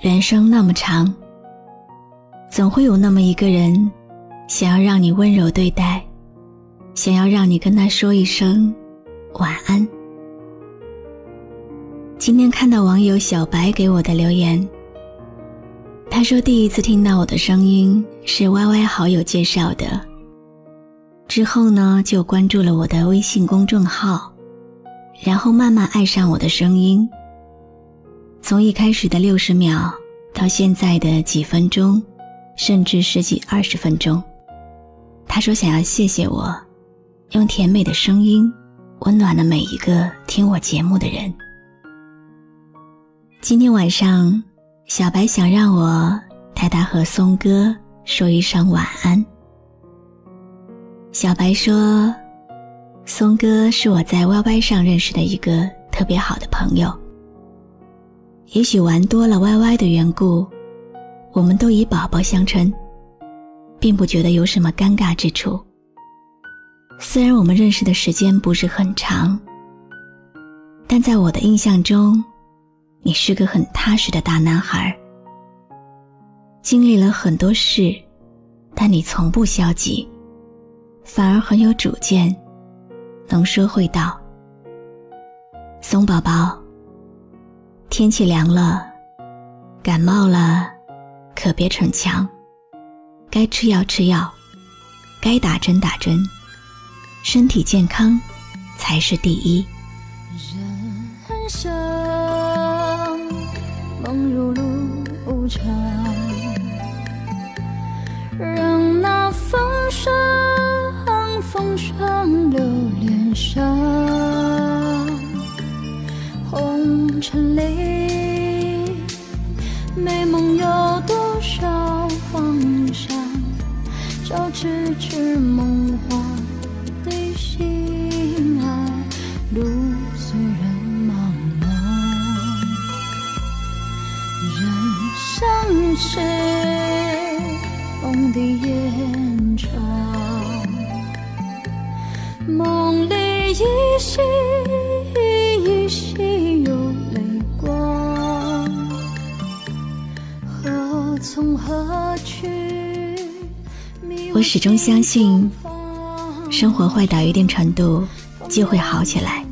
人生那么长，总会有那么一个人，想要让你温柔对待，想要让你跟他说一声晚安。今天看到网友小白给我的留言，他说第一次听到我的声音是 Y Y 好友介绍的，之后呢就关注了我的微信公众号，然后慢慢爱上我的声音。从一开始的六十秒，到现在的几分钟，甚至十几二十分钟，他说想要谢谢我，用甜美的声音温暖了每一个听我节目的人。今天晚上，小白想让我带他和松哥说一声晚安。小白说，松哥是我在 YY 上认识的一个特别好的朋友。也许玩多了歪歪的缘故，我们都以宝宝相称，并不觉得有什么尴尬之处。虽然我们认识的时间不是很长，但在我的印象中，你是个很踏实的大男孩。经历了很多事，但你从不消极，反而很有主见，能说会道。松宝宝。天气凉了，感冒了，可别逞强。该吃药吃药，该打针打针，身体健康才是第一。人生梦如露无常，让那风霜风霜留脸上。红尘里，美梦有多少方向？交织着梦幻的心爱，路虽然茫茫，人生是梦的延长，梦里依稀依稀。从何去我始终相信，生活坏到一定程度就会好起来，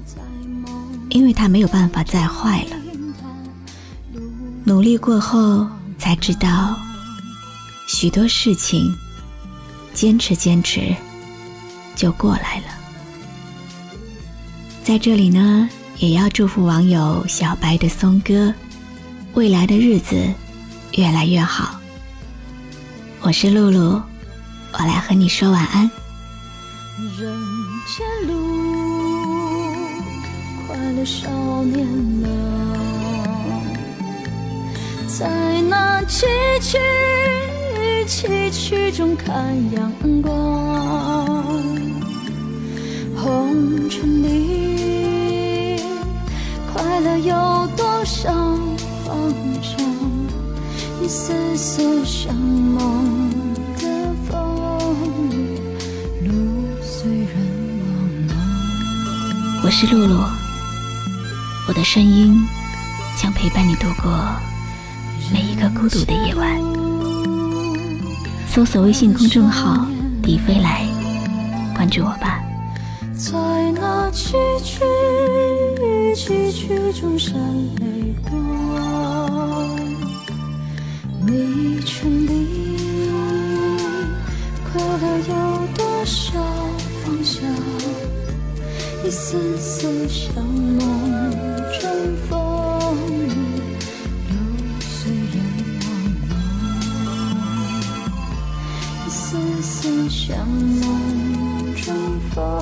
因为它没有办法再坏了。努力过后才知道，许多事情坚持坚持就过来了。在这里呢，也要祝福网友小白的松哥，未来的日子越来越好。我是露露，我来和你说晚安。人间路，快乐少年郎，在那崎岖崎岖中看阳光。红尘里，快乐有多少？丝丝像梦的风，路虽然。我是露露，我的声音将陪伴你度过每一个孤独的夜晚。搜索微信公众号“迪飞来”，关注我吧。在那崎岖崎岖中，闪泪。一丝丝像梦中风，流水人往路。一丝丝像梦中风。